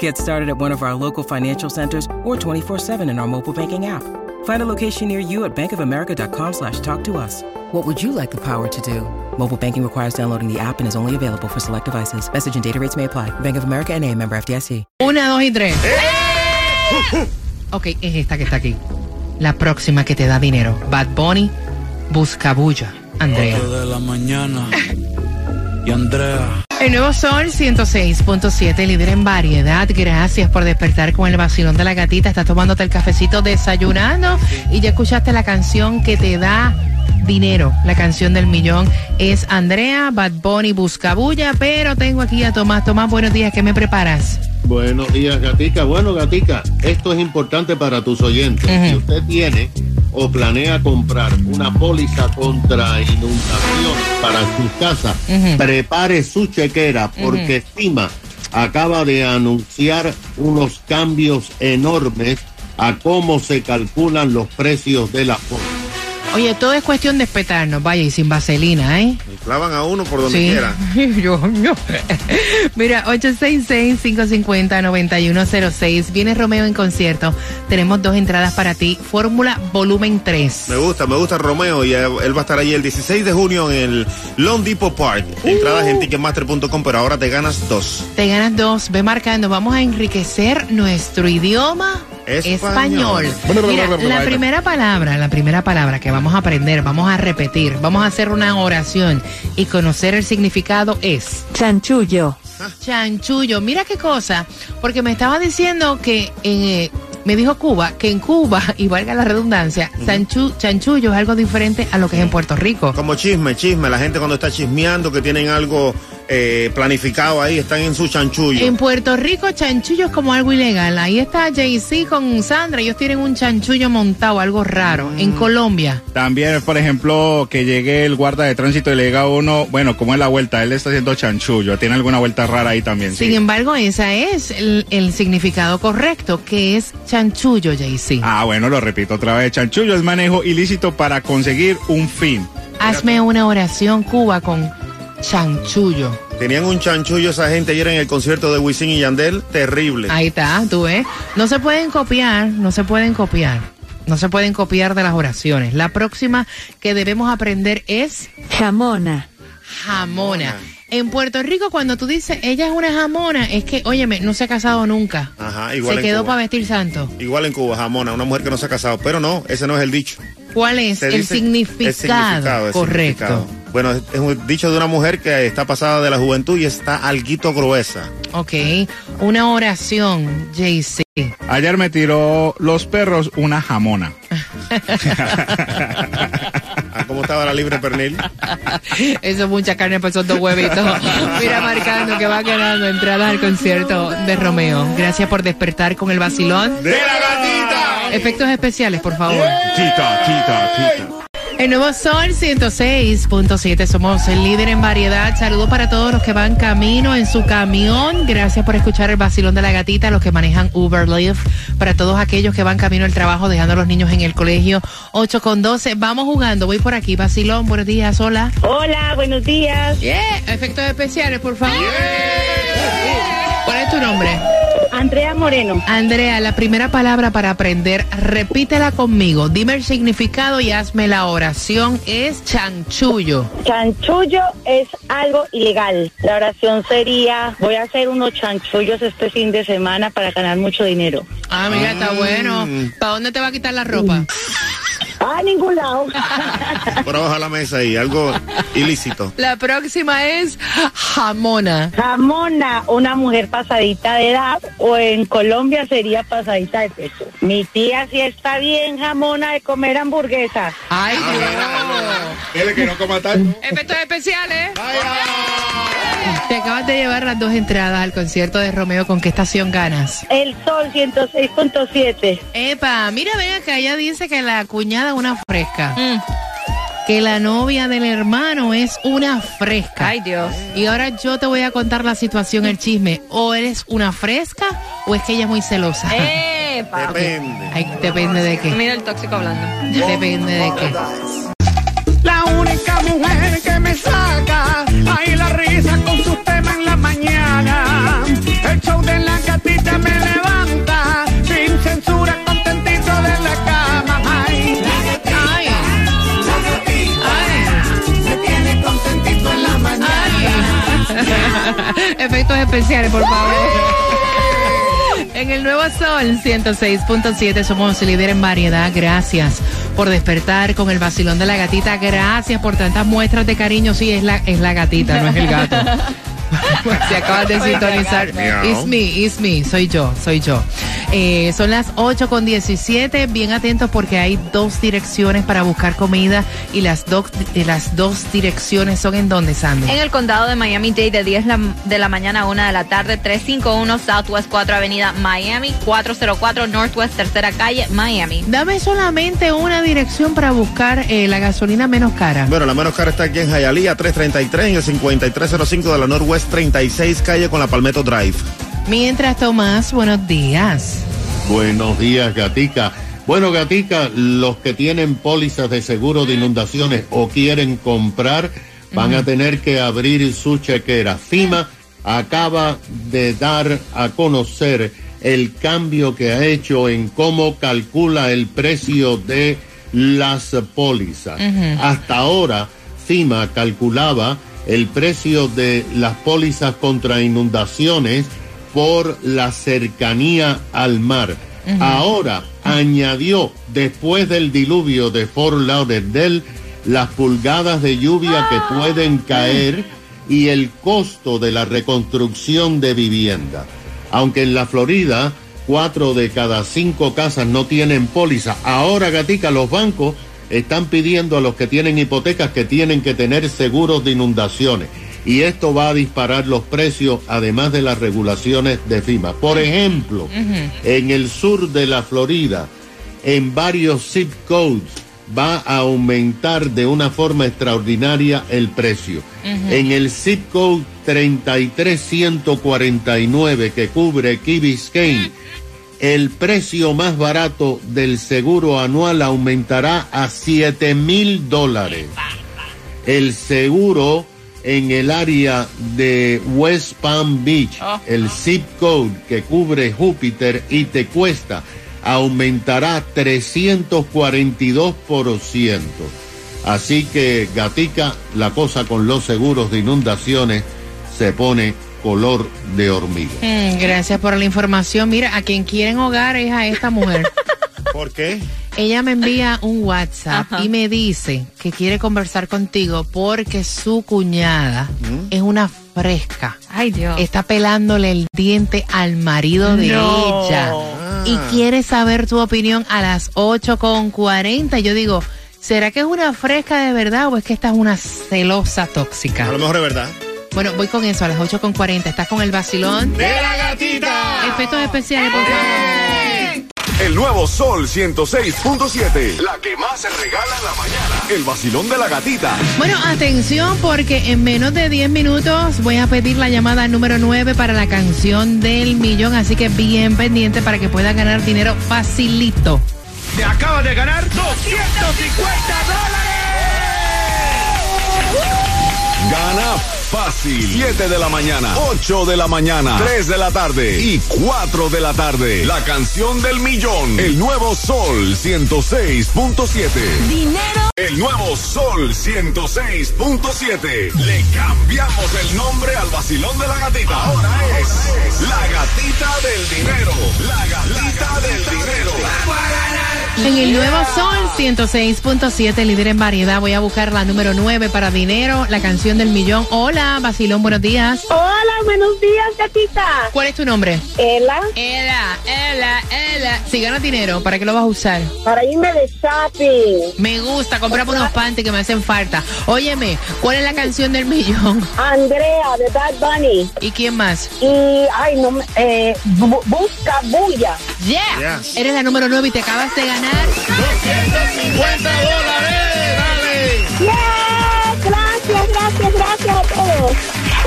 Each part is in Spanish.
Get started at one of our local financial centers or 24-7 in our mobile banking app. Find a location near you at bankofamerica.com slash talk to us. What would you like the power to do? Mobile banking requires downloading the app and is only available for select devices. Message and data rates may apply. Bank of America and a member FDIC. Una, dos y tres. ¡Eh! Ok, es esta que está aquí. La próxima que te da dinero. Bad Bunny, Buscabulla. Andrea. De la mañana y Andrea. El nuevo Sol 106.7, líder en variedad. Gracias por despertar con el vacilón de la gatita. Estás tomándote el cafecito desayunando y ya escuchaste la canción que te da dinero. La canción del millón es Andrea, Bad Bunny, Buscabulla. Pero tengo aquí a Tomás. Tomás, buenos días. ¿Qué me preparas? Buenos días, Gatica. Bueno, Gatica, esto es importante para tus oyentes. Si usted tiene o planea comprar una póliza contra inundación para su casa, prepare su chequera porque Estima acaba de anunciar unos cambios enormes a cómo se calculan los precios de la póliza. Oye, todo es cuestión de espetarnos. Vaya, y sin vaselina, ¿eh? Y clavan a uno por donde Sí. quiera. Yo, yo. Mira, 866-550-9106. Viene Romeo en concierto. Tenemos dos entradas para ti. Fórmula Volumen 3. Me gusta, me gusta Romeo y él va a estar allí el 16 de junio en el Long Depot Park. Entradas en ticketmaster.com, pero ahora te ganas dos. Te ganas dos. Ve marcando. Vamos a enriquecer nuestro idioma. Español. Mira, la primera palabra, la primera palabra que vamos a aprender, vamos a repetir, vamos a hacer una oración y conocer el significado es Chanchullo. Chanchullo, mira qué cosa, porque me estaba diciendo que eh, me dijo Cuba que en Cuba, y valga la redundancia, chanchu- chanchullo es algo diferente a lo que es en Puerto Rico. Como chisme, chisme. La gente cuando está chismeando que tienen algo eh, planificado ahí, están en su chanchullo. En Puerto Rico, chanchullo es como algo ilegal. Ahí está Jay-Z con Sandra. Ellos tienen un chanchullo montado, algo raro. En Colombia. También, por ejemplo, que llegue el guarda de tránsito y le diga a uno, bueno, ¿cómo es la vuelta? Él está haciendo chanchullo. Tiene alguna vuelta rara ahí también. Sin sí. embargo, ese es el, el significado correcto, que es chanchullo, Jay-Z. Ah, bueno, lo repito otra vez. Chanchullo es manejo ilícito para conseguir un fin. Hazme una oración, Cuba, con chanchullo. Tenían un chanchullo esa gente ayer en el concierto de Wisin y Yandel. Terrible. Ahí está, tú ves. No se pueden copiar, no se pueden copiar. No se pueden copiar de las oraciones. La próxima que debemos aprender es Jamona. jamona. En Puerto Rico, cuando tú dices ella es una jamona, es que, óyeme, no se ha casado nunca. Ajá, igual Se en quedó Cuba. para vestir santo. Igual en Cuba, jamona, una mujer que no se ha casado. Pero no, ese no es el dicho. ¿Cuál es Se el dice- significado? el significado, el Correcto. significado. Bueno, es es un dicho de una mujer que está pasada de la juventud y está alguito gruesa. Ok. Una oración, JC. Ayer me tiró los perros una jamona. ¿Cómo estaba la libre pernil? Eso es mucha carne por esos dos huevitos. Mira, marcando que va ganando entradas al concierto de Romeo. Gracias por despertar con el vacilón. ¡De la gatita! Efectos especiales, por favor. Tita, tita, tita. El nuevo Sol 106.7, somos el líder en variedad. Saludos para todos los que van camino en su camión. Gracias por escuchar el vacilón de la gatita, los que manejan Uber Lyft. Para todos aquellos que van camino al trabajo, dejando a los niños en el colegio. 8 con 12, vamos jugando. Voy por aquí, vacilón, buenos días, hola. Hola, buenos días. Yeah, efectos especiales, por favor. ¿Cuál es tu nombre? Andrea Moreno. Andrea, la primera palabra para aprender, repítela conmigo. Dime el significado y hazme la oración. Es chanchullo. Chanchullo es algo ilegal. La oración sería, voy a hacer unos chanchullos este fin de semana para ganar mucho dinero. Ah, mira, está bueno. ¿Para dónde te va a quitar la ropa? A ningún lado. Por abajo de la mesa ahí, algo ilícito. La próxima es jamona. Jamona, una mujer pasadita de edad o en Colombia sería pasadita de peso. Mi tía sí está bien jamona de comer hamburguesas. Ay, Dios. Dile que no coma tanto. Efectos especiales. Te acabas de llevar las dos entradas al concierto de Romeo. ¿Con qué estación ganas? El Sol 106.7. Epa, mira, ven acá, ella dice que la cuñada es una fresca. Que la novia del hermano es una fresca. Ay, Dios. Y ahora yo te voy a contar la situación, el chisme. O eres una fresca o es que ella es muy celosa. Epa. Depende. Ay, depende de qué. Mira el tóxico hablando. Depende de qué. La única mujer que me saca especiales, por favor. En el Nuevo Sol 106.7 somos líder en variedad. Gracias por despertar con el vacilón de la gatita. Gracias por tantas muestras de cariño. Sí, es la, es la gatita, no es el gato. si acabas de sintonizar, it's me, it's me, soy yo, soy yo. Eh, son las 8 con 17, bien atentos porque hay dos direcciones para buscar comida y las, dos eh, las dos direcciones son en donde, Sandy. En el condado de Miami-Dade de 10 la- de la mañana a 1 de la tarde, 351 Southwest 4 Avenida Miami, 404 Northwest Tercera Calle, Miami. Dame solamente una dirección para buscar eh, la gasolina menos cara. Bueno, la menos cara está aquí en Hialeah 333 en el 5305 de la Northwest 36 calle con la Palmetto Drive. Mientras Tomás, buenos días. Buenos días, Gatica. Bueno, Gatica, los que tienen pólizas de seguro de inundaciones o quieren comprar van a tener que abrir su chequera. FIMA acaba de dar a conocer el cambio que ha hecho en cómo calcula el precio de las pólizas. Hasta ahora, FIMA calculaba el precio de las pólizas contra inundaciones por la cercanía al mar. Ahora añadió, después del diluvio de Fort Lauderdale, las pulgadas de lluvia que pueden caer y el costo de la reconstrucción de vivienda. Aunque en la Florida, cuatro de cada cinco casas no tienen póliza, ahora, Gatica, los bancos están pidiendo a los que tienen hipotecas que tienen que tener seguros de inundaciones. Y esto va a disparar los precios, además de las regulaciones de FIMA. Por ejemplo, en el sur de la Florida, en varios zip codes, va a aumentar de una forma extraordinaria el precio. En el zip code 33149 que cubre Key Biscayne, el precio más barato del seguro anual aumentará a 7 mil dólares. El seguro en el área de West Palm Beach, el zip code que cubre Júpiter y te cuesta, aumentará 342%. Así que, gatica, la cosa con los seguros de inundaciones se pone color de hormiga. Mm, gracias por la información. Mira, a quien quieren hogar es a esta mujer. ¿Por qué? Ella me envía un WhatsApp Ajá. y me dice que quiere conversar contigo porque su cuñada es una fresca. Ay, Dios. Está pelándole el diente al marido de No. ella. Y quiere saber tu opinión a las 8.40. Yo digo, ¿será que es una fresca de verdad o es que esta es una celosa A tóxica? lo mejor es verdad. Bueno, voy con eso a las 8.40. Estás con el vacilón. ¡De la gatita! Efectos especiales, por favor. El nuevo Sol 106.7. La que más se regala en la mañana. El vacilón de la gatita. Bueno, atención porque en menos de 10 minutos voy a pedir la llamada número 9 para la canción del millón, así que bien pendiente para que pueda ganar dinero facilito. Te acabas de ganar 250 dólares. Gana fácil. 7 de la mañana, 8 de la mañana, 3 de la tarde y 4 de la tarde. La canción del millón. El nuevo Sol 106.7. Dinero. El nuevo Sol 106.7. Le cambiamos el nombre al vacilón de la gatita. Ahora es la gatita del dinero. La gatita del dinero. En el nuevo Sol 106.7, líder en variedad, voy a buscar la número 9 para dinero, la canción del millón. Hola, Basilón, buenos días. Hola, buenos días, gatita. ¿Cuál es tu nombre? Ela, Ela, Ela, Ela. Si ganas dinero, ¿para qué lo vas a usar? para irme de shopping. Me gusta, comprame unos panties que me hacen falta. Óyeme, ¿cuál es la canción del millón? Andrea, de Bad Bunny. ¿Y quién más? Y, ay, no, me- eh, bu- busca bulla. Yeah. Yes. Eres la número 9 y te acabas de ganar 250 dólares, Gracias, gracias, a todos.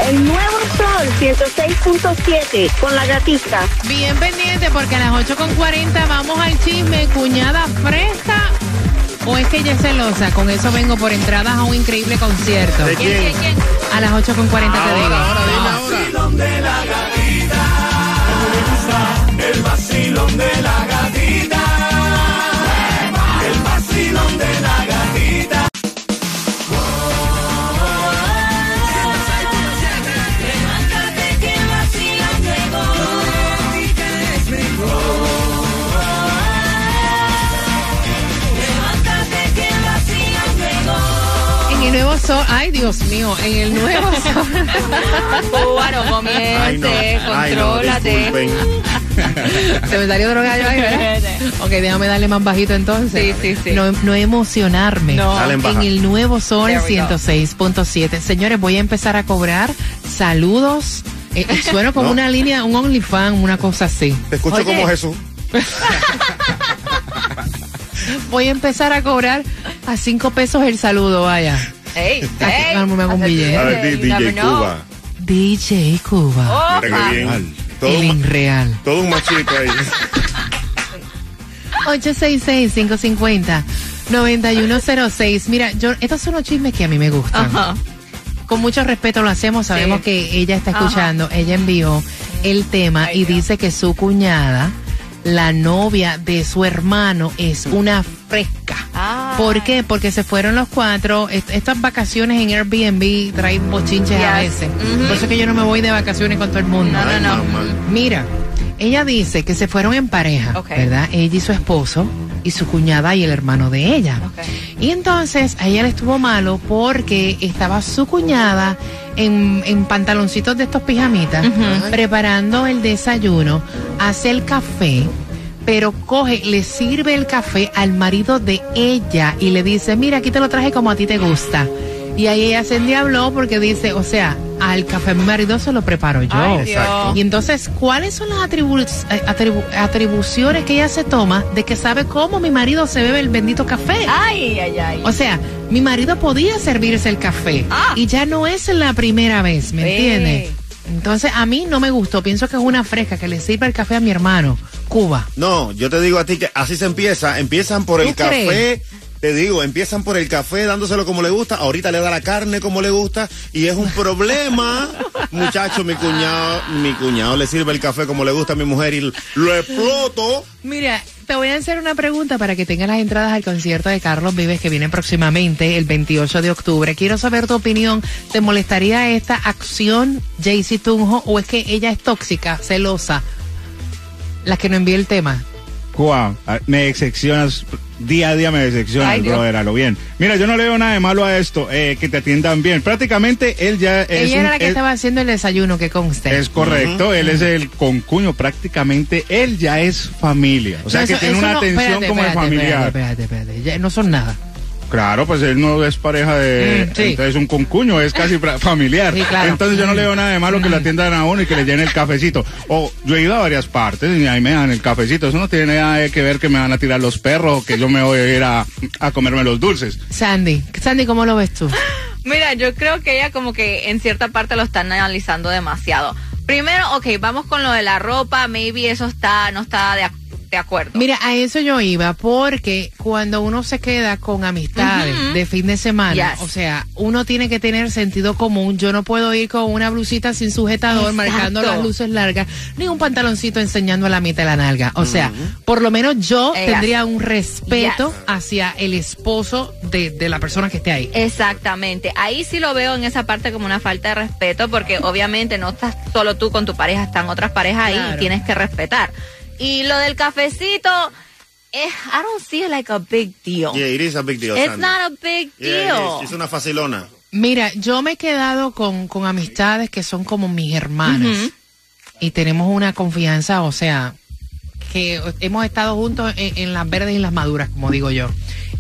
El nuevo sol 106.7 con la gatita. Bien pendiente porque a las 8.40 vamos al chisme, cuñada fresca. ¿O es que ella es celosa? Con eso vengo por entradas a un increíble concierto. ¿De quién? A las 8.40 te digo. Ahora, ahora, ahora. En el nuevo sol, ay Dios mío, en el nuevo sol. Cubano, comience, contrólate. Se me salió otro gallo ahí, ¿verdad? Ok, déjame darle más bajito entonces. Sí, sí, sí. No, no emocionarme. No. Dale en En el nuevo sol There we go. 106.7. Señores, voy a empezar a cobrar saludos. Eh, eh, sueno como No. una línea, un OnlyFans, una cosa así. Te escucho Oye. como Jesús. Voy a empezar a cobrar a cinco pesos el saludo, vaya. Ey, Aquí, ey. me hago un billete. A ver, di- You never DJ know. Cuba. DJ Cuba. Mira qué bien. Todo el un, Inreal. todo un machito ahí. 866-550-9106. Mira, yo, estos son los chismes que a mí me gustan. Ajá. Con mucho respeto lo hacemos, sabemos Sí. que ella está Ajá. escuchando, ella envió el tema Ay, y Dios. dice que su cuñada, la novia de su hermano, es una fresca. Ah. ¿Por qué? Porque se fueron los cuatro. Est- estas vacaciones en Airbnb traen bochinches a veces. Por eso es que yo no me voy de vacaciones con todo el mundo. No, no, no. Mira, ella dice que se fueron en pareja, Ok. ¿verdad? Ella y su esposo y su cuñada y el hermano de ella. Y entonces a ella le estuvo malo porque estaba su cuñada en, en pantaloncitos de estos pijamitas preparando el desayuno, hace el café. Pero coge, le sirve el café al marido de ella y le dice, mira, aquí te lo traje como a ti te gusta. Y ahí ella se endiabló porque dice, o sea, al café mi marido se lo preparo yo. Ay. Y entonces, ¿cuáles son las atribu- atribu- atribuciones que ella se toma de que sabe cómo mi marido se bebe el bendito café? Ay, ay, ay. O sea, mi marido podía servirse el café Ah. y ya no es la primera vez, ¿me Sí. entiendes? Entonces, a mí no me gustó. Pienso que es una fresca que le sirva el café a mi hermano, Cuba. No, yo te digo a ti que así se empieza. Empiezan por el ¿Tú café. crees? Te digo, empiezan por el café dándoselo como le gusta. Ahorita le da la carne como le gusta. Y es un problema. Muchacho, mi cuñado, mi cuñado le sirve el café como le gusta a mi mujer y lo exploto. Mira, te voy a hacer una pregunta para que tengas las entradas al concierto de Carlos Vives que viene próximamente el 28 de octubre. Quiero saber tu opinión. ¿Te molestaría esta acción, Jaycee Tunjo, o es que ella es tóxica, celosa? Las que no envíe el tema. Ah, me decepcionas, día a día me decepcionas, Ay, brother, a lo bien. Mira, yo no le veo nada de malo a esto, eh, que te atiendan bien. Prácticamente él ya es ella un- era la que es- estaba haciendo el desayuno, que conste. Es correcto, él es el concuño, prácticamente él ya es familia. O sea No, que eso- tiene eso una no- atención espérate, como de espérate, familiar. Espérate, espérate, espérate. Ya no son nada. Claro, pues él no es pareja de. Mm, sí. Entonces un concuño, es casi familiar. Sí, claro. Entonces yo no le veo nada de malo que le atiendan a uno y que le llenen el cafecito. O yo he ido a varias partes y ahí me dan el cafecito. Eso no tiene nada que ver que me van a tirar los perros o que yo me voy a ir a, a comerme los dulces. Sandy, Sandy, ¿cómo lo ves tú? Mira, yo creo que ella como que en cierta parte lo está analizando demasiado. Primero, ok, vamos con lo de la ropa, maybe eso está, no está de, ac- de acuerdo. Mira, a eso yo iba, porque cuando uno se queda con amistades de fin de semana, Yes. o sea, uno tiene que tener sentido común. Yo no puedo ir con una blusita sin sujetador, Exacto. marcando las luces largas, ni un pantaloncito enseñando la mitad de la nalga. O sea, por lo menos yo Yes. tendría un respeto Yes. hacia el esposo de, de la persona que esté ahí. Exactamente. Ahí sí lo veo en esa parte como una falta de respeto porque obviamente no estás solo tú con tu pareja, están otras parejas ahí Claro. y tienes que respetar. Y lo del cafecito, eh, I don't see it like a big deal. Yeah, it is a big deal, It's Sandy. not a big deal. Es una facilona. Mira, yo me he quedado con, con amistades que son como mis hermanas y tenemos una confianza, o sea, que hemos estado juntos en, en las verdes y las maduras, como digo yo.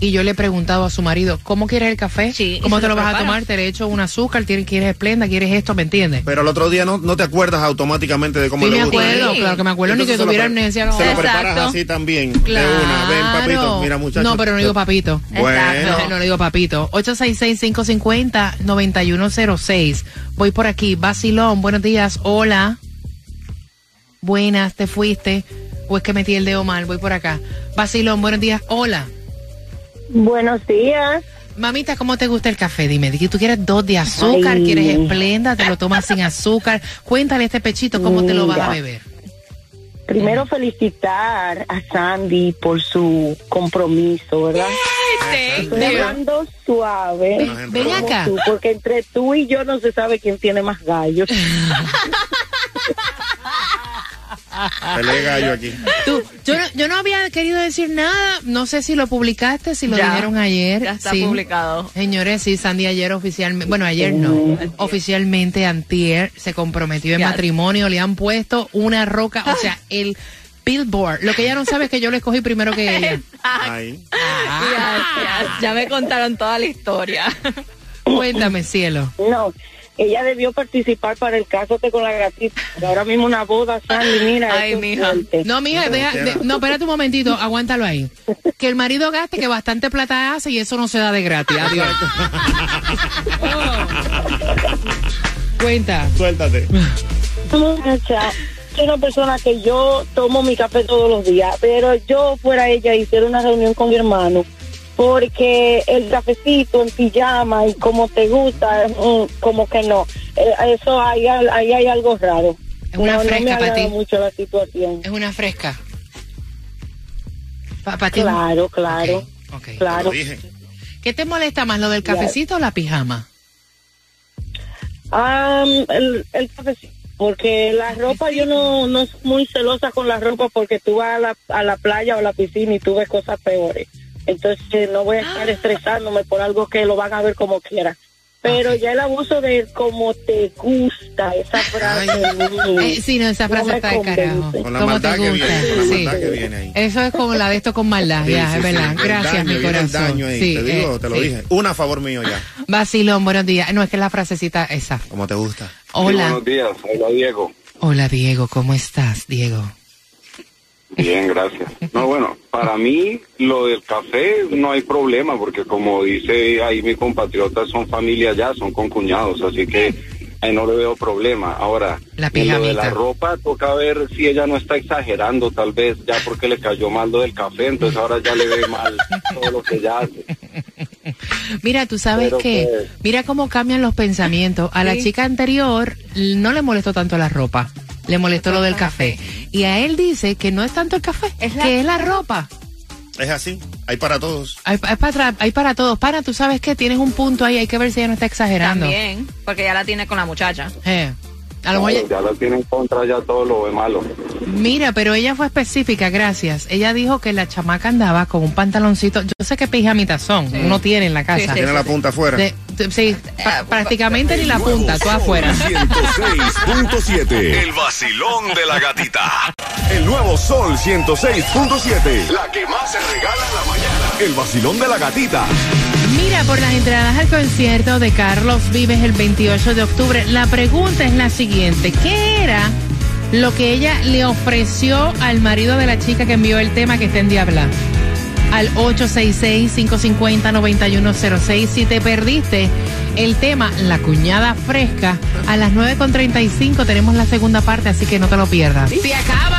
Y yo le he preguntado a su marido, ¿cómo quieres el café? Sí, ¿Cómo te lo lo vas a tomar? Te le echo un azúcar, ¿quieres, esplenda, quieres esto, ¿me entiendes? Pero el otro día no, no te acuerdas automáticamente de cómo Sí, le me gusta. acuerdo, claro que me acuerdo, ni que tuviera amnesia. no. Se lo preparas Exacto. así también. De una. Ven, papito. Mira, muchacho. No, pero no digo papito. Bueno. No, no le digo papito. 866-550-9106. Voy por aquí. Basilón, buenos días. Hola. Buenas, ¿te fuiste? ¿O es que metí el dedo mal? Voy por acá. Basilón, buenos días. Hola. Buenos días. Mamita, ¿cómo te gusta el café? Dime, ¿tú quieres dos de azúcar? Ay. ¿Quieres esplenda? ¿Te lo tomas sin azúcar? Cuéntale a este pechito cómo te lo vas a beber. Primero felicitar a Sandy por su compromiso, ¿verdad? Estoy hablando suave. Ven- acá. tú, porque entre tú y yo no se sabe quién tiene más gallos. Pelea gallo aquí. Tú, yo, no, yo no había querido decir nada. No sé si lo publicaste, si lo Ya. dijeron ayer. Ya está Sí. publicado. Señores, sí, Sandy ayer oficialmente, bueno, ayer no, oficialmente Antier se comprometió en matrimonio, le han puesto una roca, o sea, el billboard. Lo que ella no sabe es que yo le escogí primero que ella. Ya, ya, ya me contaron toda la historia. Cuéntame, cielo. No, ella debió participar para el Cásate con la pero Ahora mismo una boda, Sandy, mira. Ay, mija. fuerte. No, mija, deja- de- no, espérate un momentito, aguántalo ahí. Que el marido gaste, que bastante plata hace y eso no se da de gratis. Adiós. Oh. Cuenta. Suéltate. Muchacha, soy una persona que yo tomo mi café todos los días, pero yo fuera ella hiciera una reunión con mi hermano, porque el cafecito en pijama y como te gusta, mm, como que no, Eh, eso ahí, ahí hay algo raro. Es una no, no fresca me para ti. mucho la situación. Es una fresca. Para ti. Claro, claro, Ok, ok. Te claro. ¿Qué te molesta más, lo del cafecito o la pijama? El, el cafecito. Porque la ropa, yo no, no soy muy celosa con la ropa porque tú vas a la, a la playa o a la piscina y tú ves cosas peores. Entonces no voy a estar estresándome por algo que lo van a ver como quiera. Pero ya el abuso de como te gusta, esa frase. mm, Eh, sí, no, esa frase está de carajo. Con la ¿Cómo maldad te que gusta? viene, con la Sí. maldad que viene ahí. Eso es como la de esto con maldad, Sí, ya, sí, es verdad. Gracias, daño, mi corazón. daño ahí, Sí, te digo, eh, te lo sí. dije. Una a favor mío ya. Vacilón, buenos días. No, es que la frasecita esa. Como te gusta. Hola. días, hola Diego. Hola, Diego. ¿Cómo estás, Diego? Bien, gracias. No, bueno, para mí lo del café no hay problema porque como dice ahí mi compatriota son familia ya, son concuñados, así que ahí no le veo problema. Ahora, La lo de la ropa toca ver si ella no está exagerando tal vez ya porque le cayó mal lo del café, entonces ahora ya le ve mal todo lo que ella hace. Mira, tú sabes que, pues- mira cómo cambian los pensamientos. A la chica anterior no le molestó tanto la ropa, le molestó lo del café. Y a él dice que no es tanto el café, Es la- que es la ropa. Es así. Hay para todos. Hay, hay para, hay para todos. Para, tú sabes que tienes un punto ahí, hay que ver si ella no está exagerando. También, porque ya la tiene con la muchacha. Eh, a lo mejor ella- ya la tiene en contra, ya todo lo ve malo. Mira, pero ella fue específica, gracias. Ella dijo que la chamaca andaba con un pantaloncito. Yo sé que pijamitas son, uno tiene en la casa. Sí, sí. Tiene la punta afuera. De- de- sí, pa- prácticamente ni la punta, tú afuera. 106.7. El vacilón de la gatita. El nuevo Sol 106.7. La que más se regala en la mañana. El vacilón de la gatita. Por las entradas al concierto de Carlos Vives el 28 de octubre, la pregunta es la siguiente. ¿Qué era lo que ella le ofreció al marido de la chica que envió el tema que está en Diabla? Al 866-550-9106. Si te perdiste el tema La cuñada fresca, a las 9.35 tenemos la segunda parte, así que no te lo pierdas. Si acabas